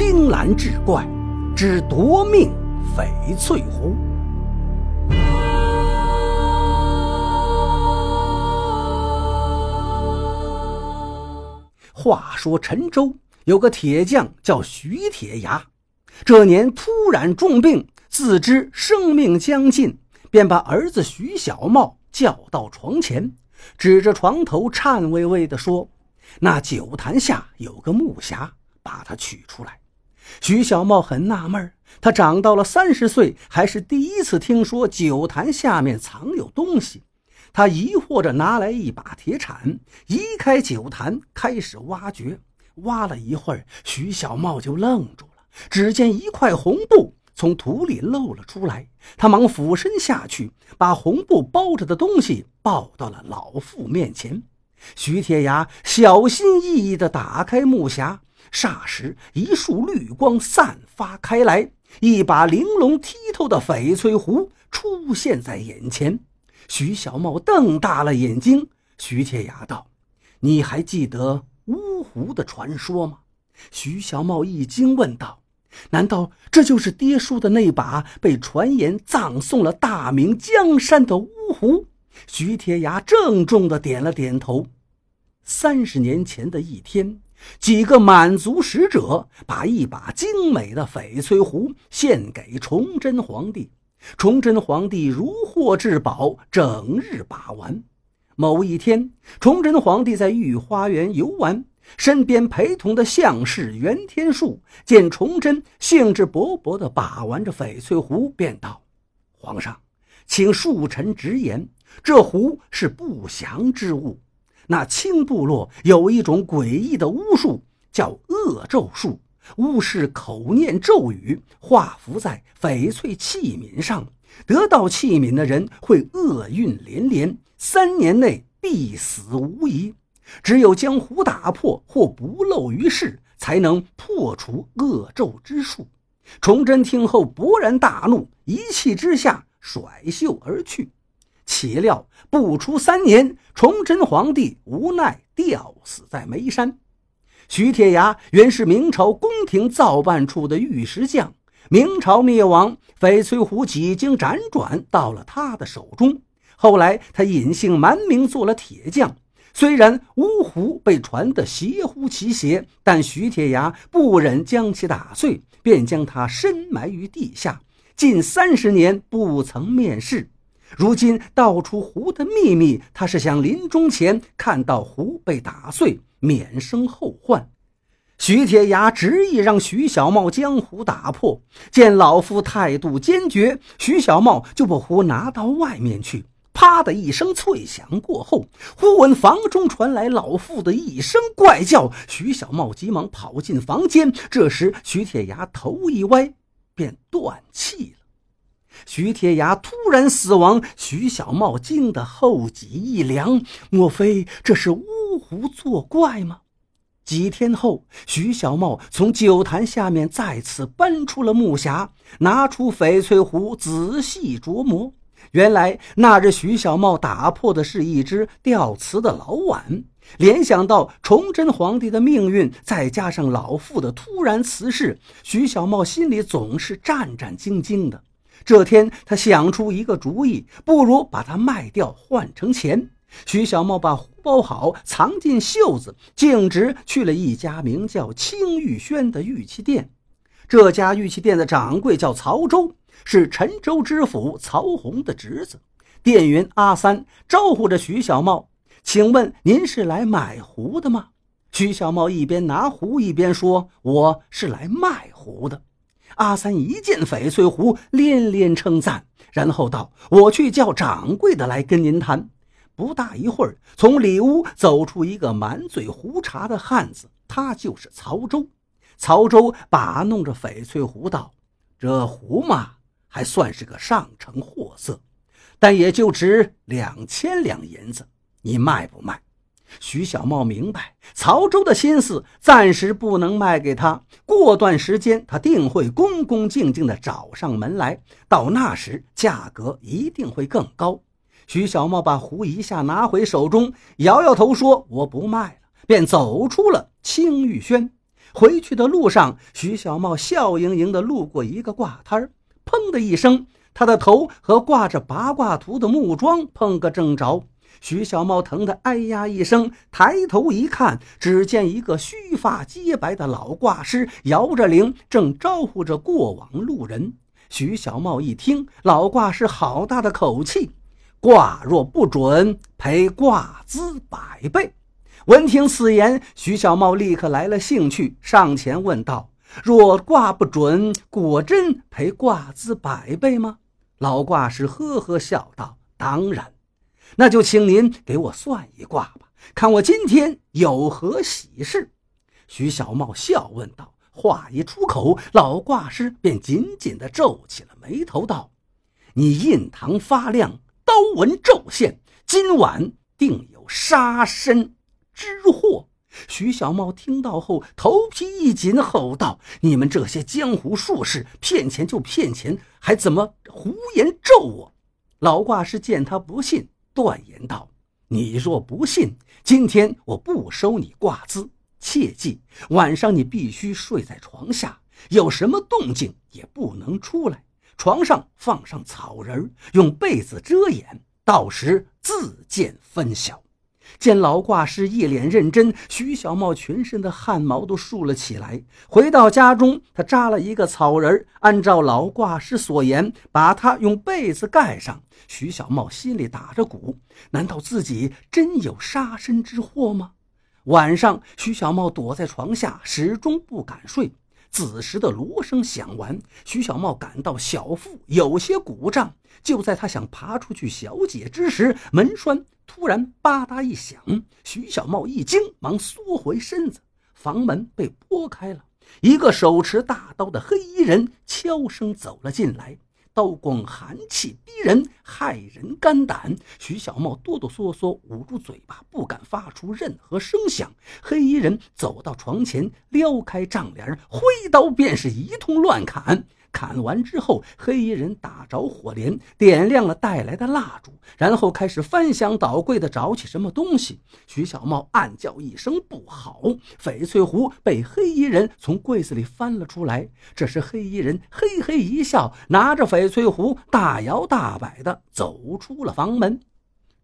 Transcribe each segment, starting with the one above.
青蓝志怪之夺命翡翠壶。话说陈州有个铁匠叫徐铁牙，这年突然重病，自知生命将近，便把儿子徐小茂叫到床前，指着床头颤巍巍地说：“那酒坛下有个木匣，把它取出来。”徐小茂很纳闷他长到了三十岁，还是第一次听说酒坛下面藏有东西。他疑惑着拿来一把铁铲，移开酒坛，开始挖掘。挖了一会儿，徐小茂就愣住了。只见一块红布从土里露了出来，他忙俯身下去，把红布包着的东西抱到了老妇面前。徐铁牙小心翼翼地打开木匣。霎时，一束绿光散发开来，一把玲珑剔透的翡翠壶出现在眼前。徐小茂瞪大了眼睛。徐铁牙道：“你还记得乌壶的传说吗？”徐小茂一惊，问道：“难道这就是爹说的那把被传言葬送了大明江山的乌壶？”徐铁牙郑重地点了点头。三十年前的一天。几个满族使者把一把精美的翡翠壶献给崇祯皇帝，崇祯皇帝如获至宝，整日把玩。某一天，崇祯皇帝在御花园游玩，身边陪同的相士袁天树见崇祯兴致勃勃地把玩着翡翠壶，便道：“皇上，请恕臣直言，这壶是不祥之物。”那青部落有一种诡异的巫术，叫恶咒术。巫师口念咒语，画符在翡翠器皿上，得到器皿的人会厄运连连，三年内必死无疑。只有将壶打破或不露于世，才能破除恶咒之术。崇祯听后勃然大怒，一气之下甩袖而去。岂料不出三年，崇祯皇帝无奈吊死在眉山。徐铁牙原是明朝宫廷造办处的御史将，明朝灭亡，翡翠壶几经辗转到了他的手中。后来他隐姓埋名做了铁匠。虽然乌壶被传得邪乎其邪，但徐铁牙不忍将其打碎，便将它深埋于地下，近三十年不曾面世。如今道出壶的秘密，他是想临终前看到壶被打碎，免生后患。徐铁牙执意让徐小茂将壶打破，见老夫态度坚决，徐小茂就把壶拿到外面去。啪的一声脆响过后，忽闻房中传来老妇的一声怪叫，徐小茂急忙跑进房间。这时徐铁牙头一歪，便断气了。徐铁牙突然死亡，徐小茂惊得后脊一凉。莫非这是巫狐作怪吗？几天后，徐小茂从酒坛下面再次搬出了木匣，拿出翡翠壶，仔细琢磨。原来那日徐小茂打破的是一只吊瓷的老碗。联想到崇祯皇帝的命运，再加上老妇的突然辞世，徐小茂心里总是战战兢兢的。这天，他想出一个主意，不如把它卖掉换成钱。徐小茂把壶包好，藏进袖子，径直去了一家名叫青玉轩的玉器店。这家玉器店的掌柜叫曹州，是陈州知府曹洪的侄子。店员阿三招呼着徐小茂：“请问您是来买壶的吗？”徐小茂一边拿壶一边说：“我是来卖壶的。”阿三一见翡翠壶，连连称赞，然后道：“我去叫掌柜的来跟您谈。”不大一会儿，从里屋走出一个满嘴胡茬的汉子，他就是曹州。曹州把弄着翡翠壶道：“这壶嘛，还算是个上乘货色，但也就值两千两银子，你卖不卖？”徐小茂明白曹州的心思，暂时不能卖给他。过段时间，他定会恭恭敬敬地找上门来。到那时，价格一定会更高。徐小茂把壶一下拿回手中，摇摇头说：“我不卖了。”便走出了青玉轩。回去的路上，徐小茂笑盈盈地路过一个挂摊儿，砰的一声，他的头和挂着八卦图的木桩碰个正着。徐小茂疼得哎呀一声，抬头一看，只见一个须发洁白的老挂师摇着铃，正招呼着过往路人。徐小茂一听，老挂师好大的口气：“卦若不准，赔卦资百倍。”闻听此言，徐小茂立刻来了兴趣，上前问道：“若卦不准，果真赔卦资百倍吗？”老卦师呵呵笑道：“当然，那就请您给我算一卦吧，看我今天有何喜事。”徐小茂笑问道。话一出口，老卦师便紧紧地皱起了眉头，道：“你印堂发亮，刀纹骤现，今晚定有杀身之祸。”徐小茂听到后，头皮一紧，吼道：“你们这些江湖术士，骗钱就骗钱，还怎么胡言咒我？”老卦师见他不信，断言道：“你若不信，今天我不收你挂资。”切记，晚上你必须睡在床下，有什么动静也不能出来。床上放上草人，用被子遮掩，到时自见分晓。见老卦师一脸认真，徐小茂全身的汗毛都竖了起来。回到家中，他扎了一个草人，按照老卦师所言，把他用被子盖上。徐小茂心里打着鼓：难道自己真有杀身之祸吗？晚上，徐小茂躲在床下，始终不敢睡。子时的锣声响完，徐小茂感到小腹有些鼓胀。就在他想爬出去小解之时，门栓突然吧嗒一响，徐小茂一惊，忙缩回身子。房门被拨开了，一个手持大刀的黑衣人悄声走了进来。刀光寒气逼人，骇人肝胆。徐小茂哆哆嗦嗦，捂住嘴巴，不敢发出任何声响。黑衣人走到床前，撩开帐帘，挥刀便是一通乱砍。砍完之后，黑衣人打着火镰，点亮了带来的蜡烛，然后开始翻箱倒柜的找起什么东西。徐小茂暗叫一声不好，翡翠壶被黑衣人从柜子里翻了出来。这时，黑衣人嘿嘿一笑，拿着翡翠壶，大摇大摆地走出了房门。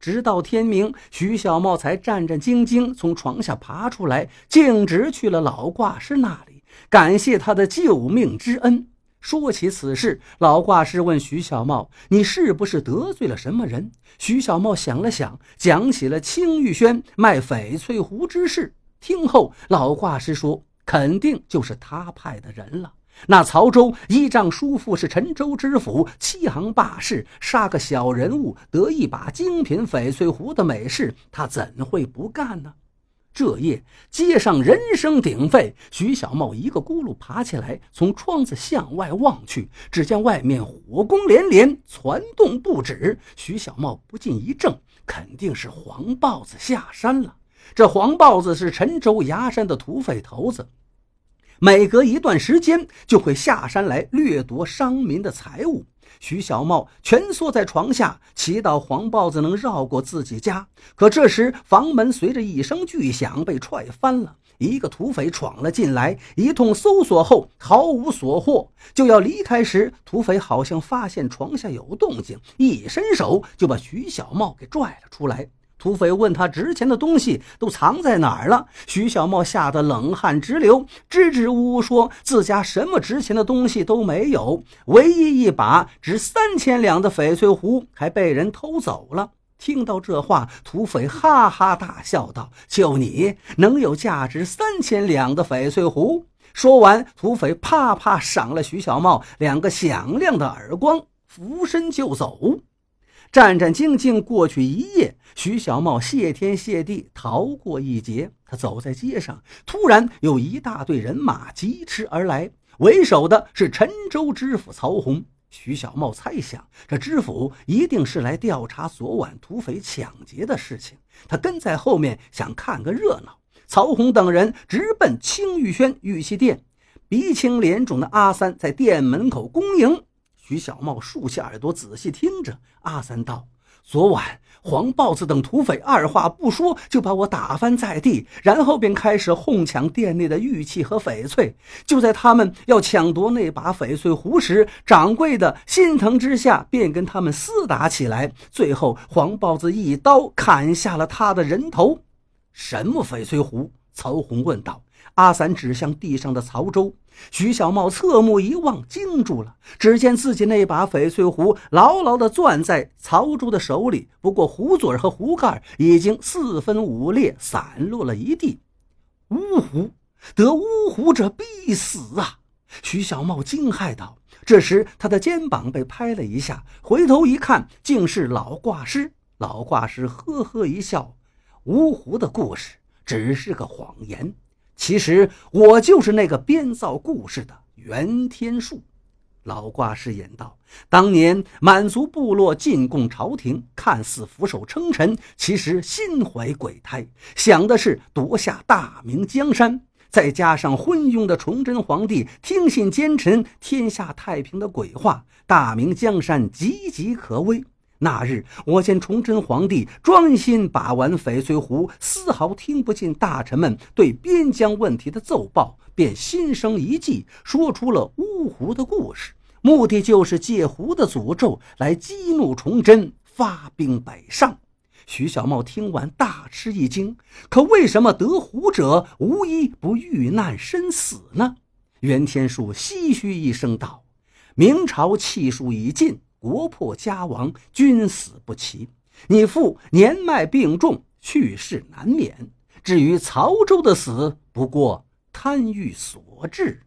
直到天明，徐小茂才战战兢兢从床下爬出来，径直去了老卦师那里，感谢他的救命之恩。说起此事，老卦师问徐小茂：“你是不是得罪了什么人？”徐小茂想了想，讲起了青玉轩卖翡翠壶之事。听后，老卦师说：“肯定就是他派的人了。那曹州依仗叔父是陈州知府，欺行霸市，杀个小人物得一把精品翡翠壶的美事，他怎会不干呢？”这夜街上人声鼎沸，徐小茂一个咕噜爬起来，从窗子向外望去，只见外面火光连连，攒动不止。徐小茂不禁一怔，肯定是黄豹子下山了。这黄豹子是陈州崖山的土匪头子，每隔一段时间就会下山来掠夺商民的财物。徐小茂蜷缩在床下，祈祷黄豹子能绕过自己家。可这时，房门随着一声巨响被踹翻了，一个土匪闯了进来，一通搜索后毫无所获。就要离开时，土匪好像发现床下有动静，一伸手就把徐小茂给拽了出来。土匪问他值钱的东西都藏在哪儿了，徐小茂吓得冷汗直流，支支吾吾说自家什么值钱的东西都没有，唯一一把值三千两的翡翠壶还被人偷走了。听到这话，土匪哈哈大笑道：“就你能有价值三千两的翡翠壶？”说完，土匪啪啪赏了徐小茂两个响亮的耳光，俯身就走。战战兢兢过去一夜，徐小茂谢天谢地逃过一劫。他走在街上，突然有一大队人马疾驰而来，为首的是陈州知府曹洪。徐小茂猜想，这知府一定是来调查昨晚土匪抢劫的事情。他跟在后面，想看个热闹。曹洪等人直奔青玉轩玉器店，鼻青脸肿的阿三在店门口恭迎。徐小茂竖起耳朵，仔细听着。阿三道：“昨晚。”黄豹子等土匪二话不说就把我打翻在地，然后便开始哄抢店内的玉器和翡翠。就在他们要抢夺那把翡翠壶时，掌柜的心疼之下便跟他们厮打起来。最后，黄豹子一刀砍下了他的人头。什么翡翠壶？曹洪问道。阿三指向地上的曹州。徐小茂侧目一望，惊住了。只见自己那把翡翠壶牢牢地攥在曹州的手里，不过壶嘴和壶盖已经四分五裂，散落了一地。乌壶，得乌壶者必死啊！徐小茂惊骇道。这时，他的肩膀被拍了一下，回头一看，竟是老挂师。老挂师呵呵一笑：“乌壶的故事只是个谎言。”其实我就是那个编造故事的袁天树。老挂师言道：“当年满族部落进贡朝廷，看似俯首称臣，其实心怀鬼胎，想的是夺下大明江山。再加上昏庸的崇祯皇帝听信奸臣‘天下太平’的鬼话，大明江山岌岌可危。”那日，我见崇祯皇帝专心把玩翡翠壶，丝毫听不进大臣们对边疆问题的奏报，便心生一计，说出了乌壶的故事，目的就是借壶的诅咒来激怒崇祯，发兵北上。徐小茂听完大吃一惊，可为什么得壶者无一不遇难身死呢？袁天树唏嘘一声道：“明朝气数已尽。”国破家亡，君死不齐。你父年迈病重，去世难免。至于曹州的死，不过贪欲所致。